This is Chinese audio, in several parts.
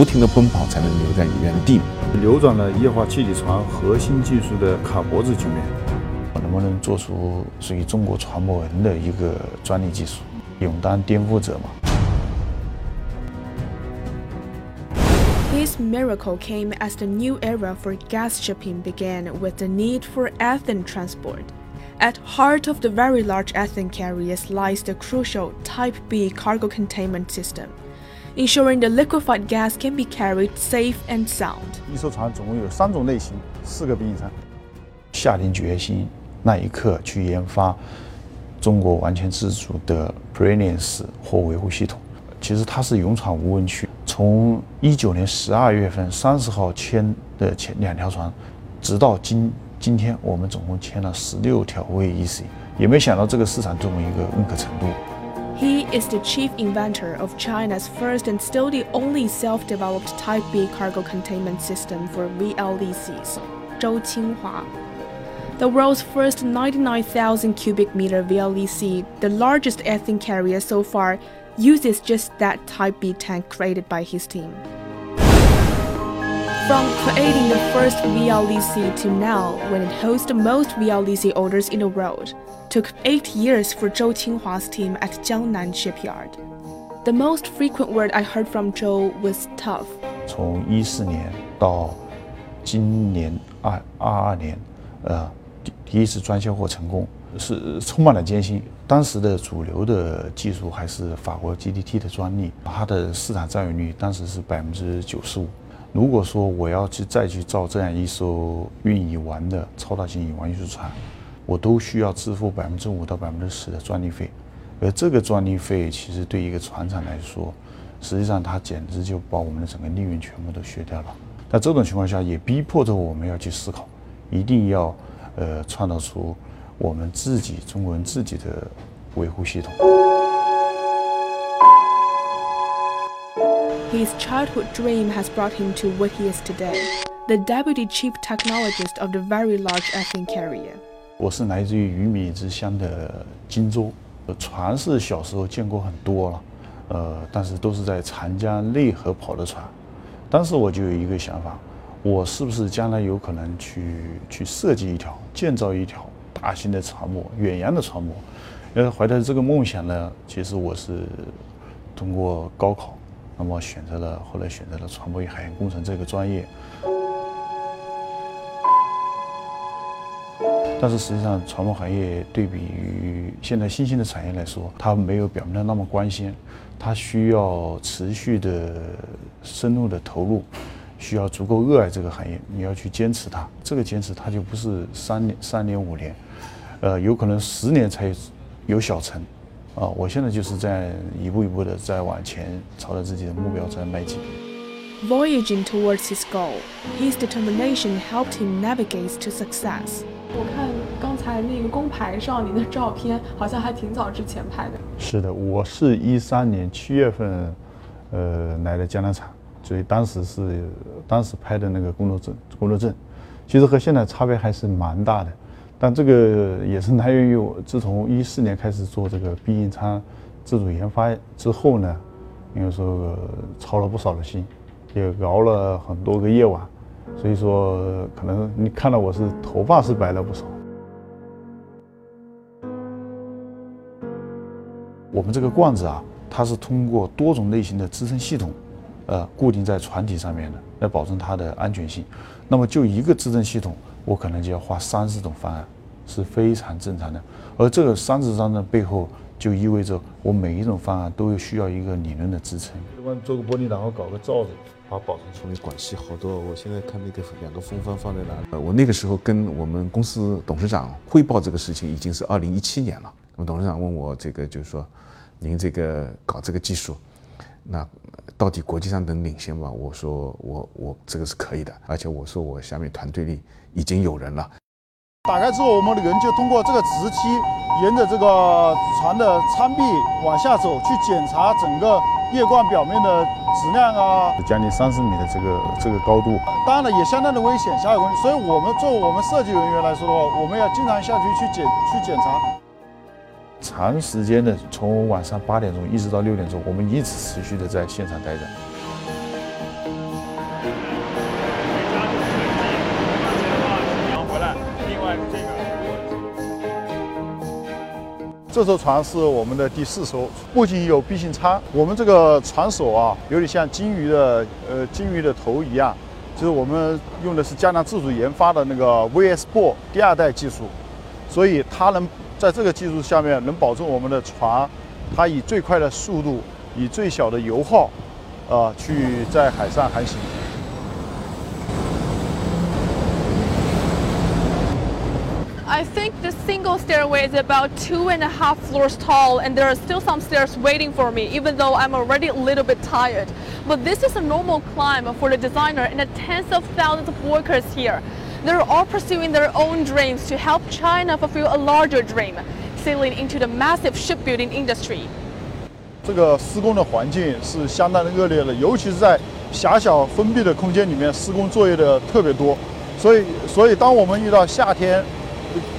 不停的奔跑才能留在原地。扭转了液化气体船核心技术的卡脖子局面，能不能做出属于中国船舶人的一个专利技术，勇当颠覆者嘛？This miracle came as the new era for gas shipping began with the need for ethane transport. At heart of the very large ethane carriers lies the crucial Type B cargo containment system, ensuring the liquefied gas can be carried safe and sound. 一艘船总共有三种类型，四个避舱。下定决心那一刻去研发中国完全自主的 Brilliance 货维护系统，其实它是勇闯无人区。从一九年十二月份三十号签的前两条船，直到今今天，我们总共签了十六条 VEC，也没想到这个市场这么一个认可程度。He is the chief inventor of China's first and still the only self-developed Type B cargo containment system for VLECs, Zhou Qinghua. The world's first 99,000 cubic meter VLEC, the largest ethane carrier so far, uses just that Type B tank created by his team. From creating the first VLEC to now, when it hosts the most VLEC orders in the world, took eight years for Zhou Qinghua's team at Jiangnan shipyard. The most frequent word I heard from Zhou was tough. 从一四年到今年二二二年，呃，第第一次专销货成功，是充满了艰辛。当时的主流的技术还是法国 GDT 的专利，它的市场占有率当时是百分之九十五。 如果说我要去再去造这样一艘运乙烷的超大型乙烷运输船，我都需要支付百分之五到百分之十的专利费。而这个专利费其实对一个船厂来说，实际上它简直就把我们的整个利润全部都削掉了。那这种情况下，也逼迫着我们要去思考，一定要呃创造出。我们自己中国人自己的维护系统。His childhood dream has brought him to what he is today, the deputy chief technologist of the very large ethane carrier. 我是来自于鱼米之乡的荆州，船是小时候见过很多了，呃，但是都是在长江内河跑的船。当时我就有一个想法，我是不是将来有可能去去设计一条、建造一条？大型的船舶，远洋的船舶，呃，怀着这个梦想呢，其实我是通过高考，那么选择了后来选择了船舶与海洋工程这个专业。但是实际上，船舶行业对比于现在新兴的产业来说，它没有表面的那么光鲜，它需要持续的深入的投入。需要足够热爱这个行业，你要去坚持它。这个坚持，它就不是三年、三年、五年，呃，有可能十年才有小成。啊，我现在就是在一步一步的在往前，朝着自己的目标在迈进。Voyaging towards his goal, his determination helped him navigate to success. 我看刚才那个工牌上你的照片，好像还挺早之前拍的。是的，我是一三年七月份，呃，来的江南厂。所以当时是当时拍的那个工作证，工作证，其实和现在差别还是蛮大的。但这个也是来源于我自从一四年开始做这个避孕舱自主研发之后呢，应该说操了不少的心，也熬了很多个夜晚。所以说，可能你看到我是头发是白了不少。我们这个罐子啊，它是通过多种类型的支撑系统。呃，固定在船体上面的，来保证它的安全性。那么就一个支撑系统，我可能就要画三十种方案，是非常正常的。而这个三十张的背后，就意味着我每一种方案都需要一个理论的支撑。做个玻璃，然后搞个罩子，把保存处理管系好多。我现在看那个两个风帆放在哪里？呃，我那个时候跟我们公司董事长汇报这个事情，已经是二零一七年了。那么董事长问我这个，就是说，您这个搞这个技术。那到底国际上能领先吗？我说我我这个是可以的，而且我说我下面团队里已经有人了。打开之后，我们的人就通过这个直梯，沿着这个船的舱壁往下走，去检查整个液罐表面的质量啊，将近三十米的这个这个高度，当然了也相当的危险，下有问题。所以我们作为我们设计人员来说的话，我们要经常下去去检去检查。长时间的，从晚上八点钟一直到六点钟，我们一直持续的在现场待着。这艘船是我们的第四艘，不仅有避型舱，我们这个船首啊，有点像金鱼的呃金鱼的头一样，就是我们用的是江南自主研发的那个 VS 波第二代技术，所以它能。在这个技术下面能保证我们的船，它以最快的速度，以最小的油耗，啊，去在海上航行。I think the single stairway is about two and a half floors tall and there are still some stairs waiting for me even though I'm already a little bit tired. But this is a normal climb for the designer and the tens of thousands of workers here. They're all pursuing their own dreams to help China fulfill a larger dream, sailing into the massive shipbuilding industry. 这个施工的环境是相当的恶劣的，尤其是在狭小封闭的空间里面，施工作业的特别多。所以，所以当我们遇到夏天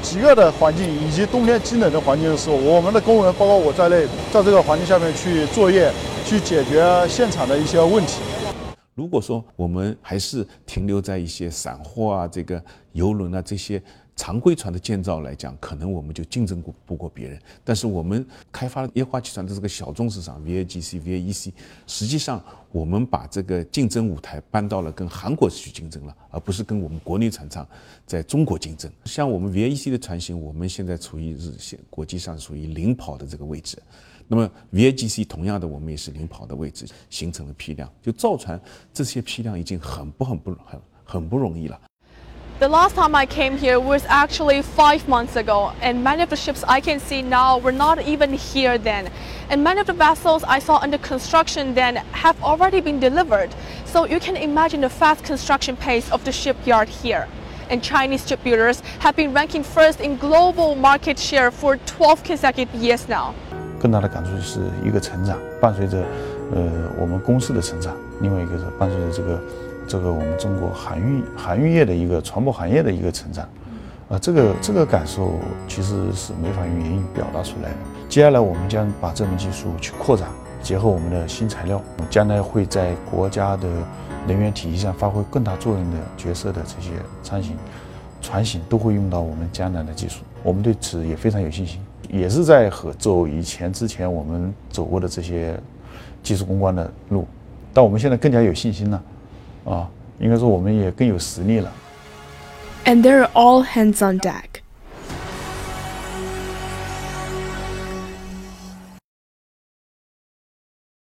极热的环境以及冬天极冷的环境的时候，我们的工人包括我在内，在这个环境下面去作业，去解决现场的一些问题。如果说我们还是停留在一些散货啊、这个游轮啊这些常规船的建造来讲，可能我们就竞争过不过别人。但是我们开发液化气船的这个小众市场 VAGC、VAEC，实际上我们把这个竞争舞台搬到了跟韩国去竞争了，而不是跟我们国内船厂在中国竞争。像我们 VAEC 的船型，我们现在处于日线国际上属于领跑的这个位置。那么 VAGC 同样的，我们也是领跑的位置，形成了批量。就造船这些批量已经很不很不很很不容易了。The last time I came here was actually five months ago, and many of the ships I can see now were not even here then. And many of the vessels I saw under construction then have already been delivered. So you can imagine the fast construction pace of the shipyard here. And Chinese shipbuilders have been ranking first in global market share for 12 consecutive years now. 更大的感触是一个成长，伴随着呃我们公司的成长，另外一个是伴随着这个。这个我们中国航运航运业的一个船舶行业的一个成长，啊，这个这个感受其实是没法用言语表达出来的。接下来我们将把这门技术去扩展，结合我们的新材料，将来会在国家的能源体系上发挥更大作用的角色的这些舱型、船型都会用到我们江南的技术。我们对此也非常有信心，也是在和走以前之前我们走过的这些技术攻关的路，但我们现在更加有信心了。啊，应该说我们也更有实力了。And they're all hands on deck.